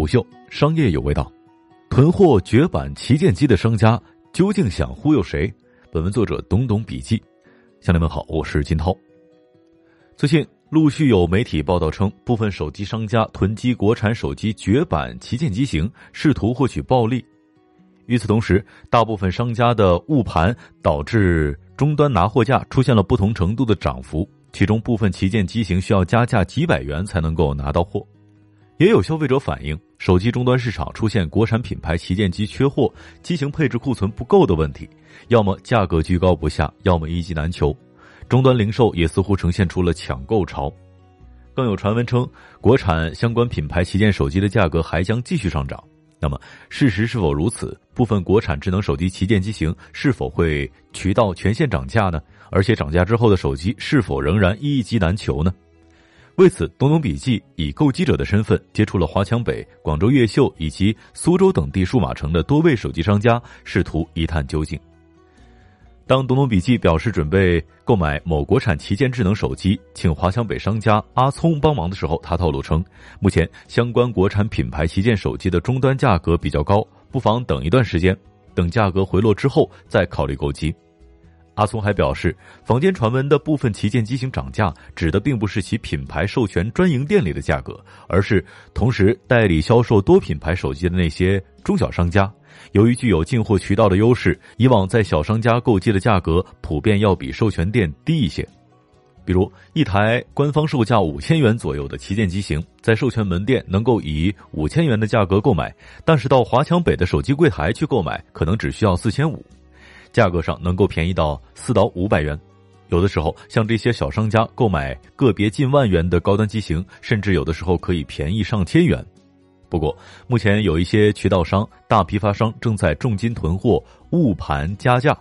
虎嗅商业有味道，囤货绝版旗舰机的商家究竟想忽悠谁？本文作者懂懂笔记，乡邻们好，我是金涛。最近陆续有媒体报道称，部分手机商家囤积国产手机绝版旗舰机型，试图获取暴利。与此同时，大部分商家的误盘导致终端拿货价出现了不同程度的涨幅，其中部分旗舰机型需要加价几百元才能够拿到货。也有消费者反映，手机终端市场出现国产品牌旗舰机缺货、机型配置库存不够的问题，要么价格居高不下，要么一机难求。终端零售也似乎呈现出了抢购潮。更有传闻称，国产相关品牌旗舰手机的价格还将继续上涨。那么，事实是否如此？部分国产智能手机旗舰机型是否会渠道全线涨价呢？而且涨价之后的手机是否仍然一机难求呢？为此，东东笔记以购机者的身份接触了华强北、广州越秀以及苏州等地数码城的多位手机商家，试图一探究竟。当东东笔记表示准备购买某国产旗舰智能手机，请华强北商家阿聪帮忙的时候，他透露称，目前相关国产品牌旗舰手机的终端价格比较高，不妨等一段时间，等价格回落之后再考虑购机。阿聪还表示，坊间传闻的部分旗舰机型涨价，指的并不是其品牌授权专营店里的价格，而是同时代理销售多品牌手机的那些中小商家。由于具有进货渠道的优势，以往在小商家购机的价格普遍要比授权店低一些。比如，一台官方售价五千元左右的旗舰机型，在授权门店能够以五千元的价格购买，但是到华强北的手机柜台去购买，可能只需要四千五。价格上能够便宜到四到五百元，有的时候像这些小商家购买个别近万元的高端机型，甚至有的时候可以便宜上千元。不过，目前有一些渠道商、大批发商正在重金囤货、误盘加价，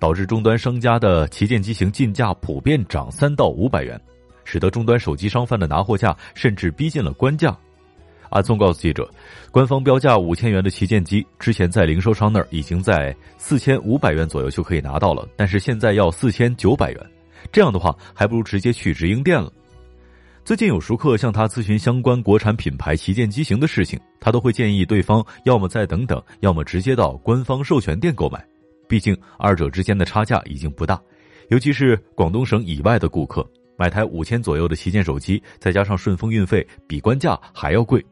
导致终端商家的旗舰机型进价普遍涨三到五百元，使得终端手机商贩的拿货价甚至逼近了官价。阿聪告诉记者，官方标价五千元的旗舰机，之前在零售商那儿已经在四千五百元左右就可以拿到了，但是现在要四千九百元，这样的话还不如直接去直营店了。最近有熟客向他咨询相关国产品牌旗舰机型的事情，他都会建议对方要么再等等，要么直接到官方授权店购买，毕竟二者之间的差价已经不大，尤其是广东省以外的顾客，买台五千左右的旗舰手机，再加上顺丰运费，比官价还要贵。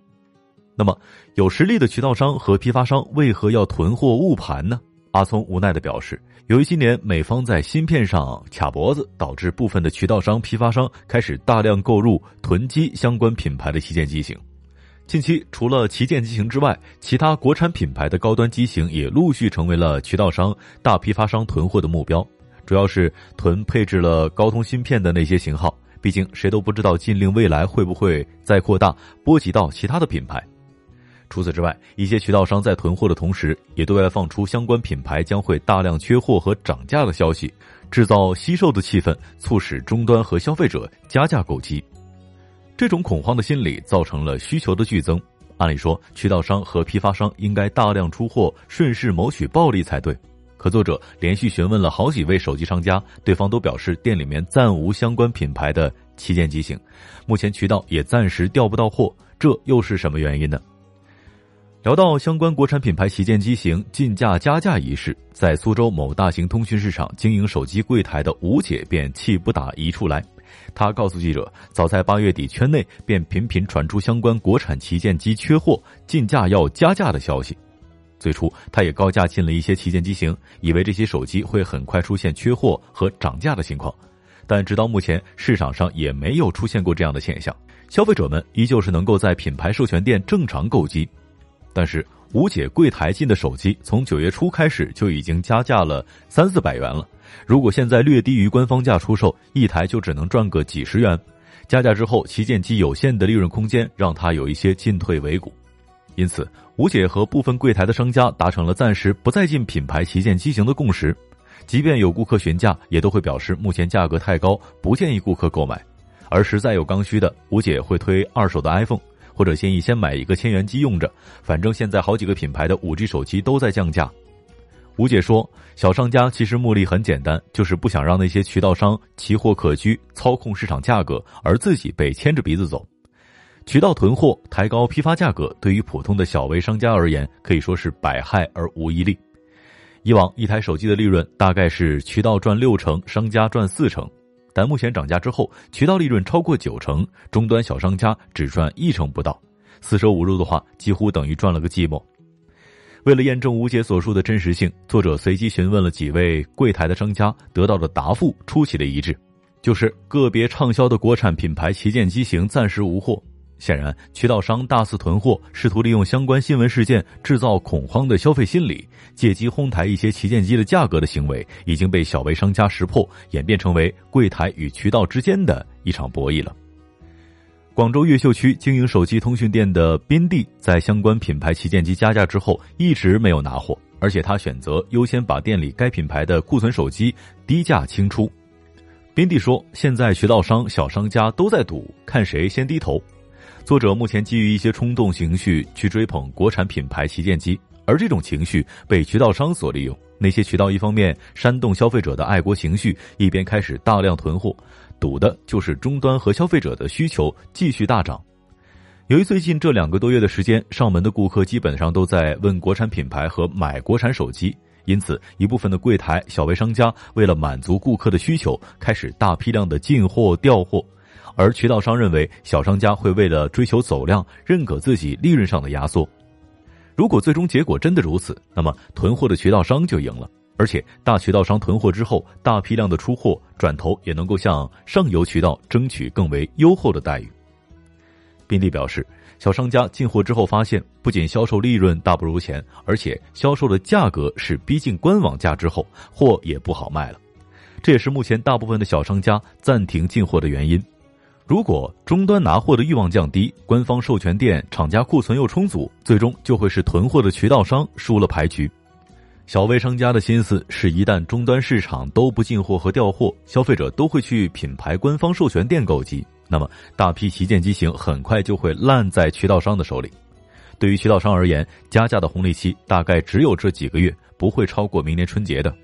那么，有实力的渠道商和批发商为何要囤货误盘呢？阿聪无奈地表示，由于今年美方在芯片上卡脖子，导致部分的渠道商、批发商开始大量购入囤积相关品牌的旗舰机型。近期，除了旗舰机型之外，其他国产品牌的高端机型也陆续成为了渠道商、大批发商囤货的目标，主要是囤配置了高通芯片的那些型号。毕竟，谁都不知道禁令未来会不会再扩大，波及到其他的品牌。除此之外，一些渠道商在囤货的同时，也对外放出相关品牌将会大量缺货和涨价的消息，制造惜售的气氛，促使终端和消费者加价购机。这种恐慌的心理造成了需求的剧增。按理说，渠道商和批发商应该大量出货，顺势谋取暴利才对。可作者连续询问了好几位手机商家，对方都表示店里面暂无相关品牌的旗舰机型，目前渠道也暂时调不到货。这又是什么原因呢？聊到相关国产品牌旗舰机型进价加价一事，在苏州某大型通讯市场经营手机柜台的吴姐便气不打一处来。她告诉记者，早在八月底，圈内便频频传出相关国产旗舰机缺货、进价要加价的消息。最初，她也高价进了一些旗舰机型，以为这些手机会很快出现缺货和涨价的情况。但直到目前，市场上也没有出现过这样的现象，消费者们依旧是能够在品牌授权店正常购机。但是吴姐柜台进的手机从九月初开始就已经加价了三四百元了，如果现在略低于官方价出售，一台就只能赚个几十元。加价之后，旗舰机有限的利润空间让他有一些进退维谷。因此，吴姐和部分柜台的商家达成了暂时不再进品牌旗舰机型的共识。即便有顾客询价，也都会表示目前价格太高，不建议顾客购买。而实在有刚需的，吴姐会推二手的 iPhone。或者建议先买一个千元机用着，反正现在好几个品牌的五 G 手机都在降价。吴姐说，小商家其实目的很简单，就是不想让那些渠道商奇货可居、操控市场价格，而自己被牵着鼻子走。渠道囤货抬高批发价格，对于普通的小微商家而言，可以说是百害而无一利。以往一台手机的利润大概是渠道赚六成，商家赚四成，但目前涨价之后，渠道利润超过九成，终端小商家只赚一成不到，四舍五入的话，几乎等于赚了个寂寞。为了验证吴姐所述的真实性，作者随机询问了几位柜台的商家，得到的答复出奇的一致，就是个别畅销的国产品牌旗舰机型暂时无货。显然，渠道商大肆囤货，试图利用相关新闻事件制造恐慌的消费心理，借机哄抬一些旗舰机的价格的行为，已经被小微商家识破，演变成为柜台与渠道之间的一场博弈了。广州越秀区经营手机通讯店的宾地，在相关品牌旗舰机加价之后，一直没有拿货，而且他选择优先把店里该品牌的库存手机低价清出。宾地说：“现在渠道商、小商家都在赌，看谁先低头。”作者目前基于一些冲动情绪去追捧国产品牌旗舰机，而这种情绪被渠道商所利用。那些渠道一方面煽动消费者的爱国情绪，一边开始大量囤货，赌的就是终端和消费者的需求继续大涨。由于最近这两个多月的时间，上门的顾客基本上都在问国产品牌和买国产手机，因此一部分的柜台小微商家为了满足顾客的需求，开始大批量的进货调货。而渠道商认为，小商家会为了追求走量，认可自己利润上的压缩。如果最终结果真的如此，那么囤货的渠道商就赢了。而且，大渠道商囤货之后，大批量的出货，转头也能够向上游渠道争取更为优厚的待遇。宾利表示，小商家进货之后发现，不仅销售利润大不如前，而且销售的价格是逼近官网价之后，货也不好卖了。这也是目前大部分的小商家暂停进货的原因。如果终端拿货的欲望降低，官方授权店厂家库存又充足，最终就会是囤货的渠道商输了牌局。小微商家的心思是，一旦终端市场都不进货和调货，消费者都会去品牌官方授权店购机，那么大批旗舰机型很快就会烂在渠道商的手里。对于渠道商而言，加价的红利期大概只有这几个月，不会超过明年春节的。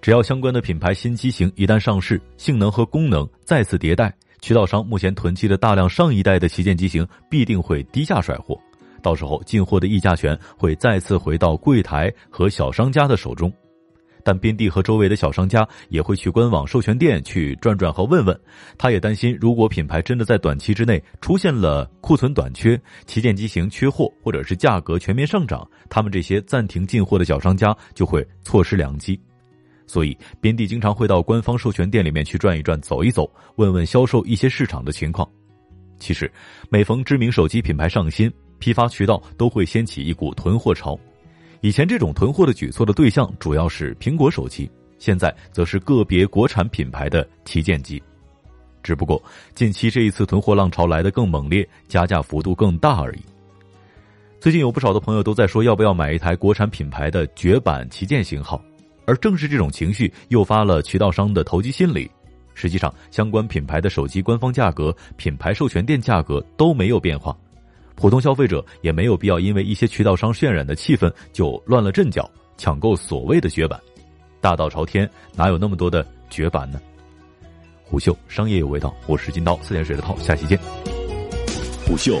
只要相关的品牌新机型一旦上市，性能和功能再次迭代。渠道商目前囤积的大量上一代的旗舰机型必定会低价甩货，到时候进货的议价权会再次回到柜台和小商家的手中。但边地和周围的小商家也会去官网授权店去转转和问问，他也担心，如果品牌真的在短期之内出现了库存短缺、旗舰机型缺货，或者是价格全面上涨，他们这些暂停进货的小商家就会错失良机。所以，边地经常会到官方授权店里面去转一转、走一走，问问销售一些市场的情况。其实，每逢知名手机品牌上新，批发渠道都会掀起一股囤货潮。以前这种囤货的举措的对象主要是苹果手机，现在则是个别国产品牌的旗舰机。只不过，近期这一次囤货浪潮来得更猛烈，加价幅度更大而已。最近有不少的朋友都在说，要不要买一台国产品牌的绝版旗舰型号。而正是这种情绪诱发了渠道商的投机心理。实际上，相关品牌的手机官方价格、品牌授权店价格都没有变化，普通消费者也没有必要因为一些渠道商渲染的气氛就乱了阵脚，抢购所谓的绝版。大道朝天，哪有那么多的绝版呢？虎嗅商业有味道，我是金刀，四点水的涛，下期见。虎嗅。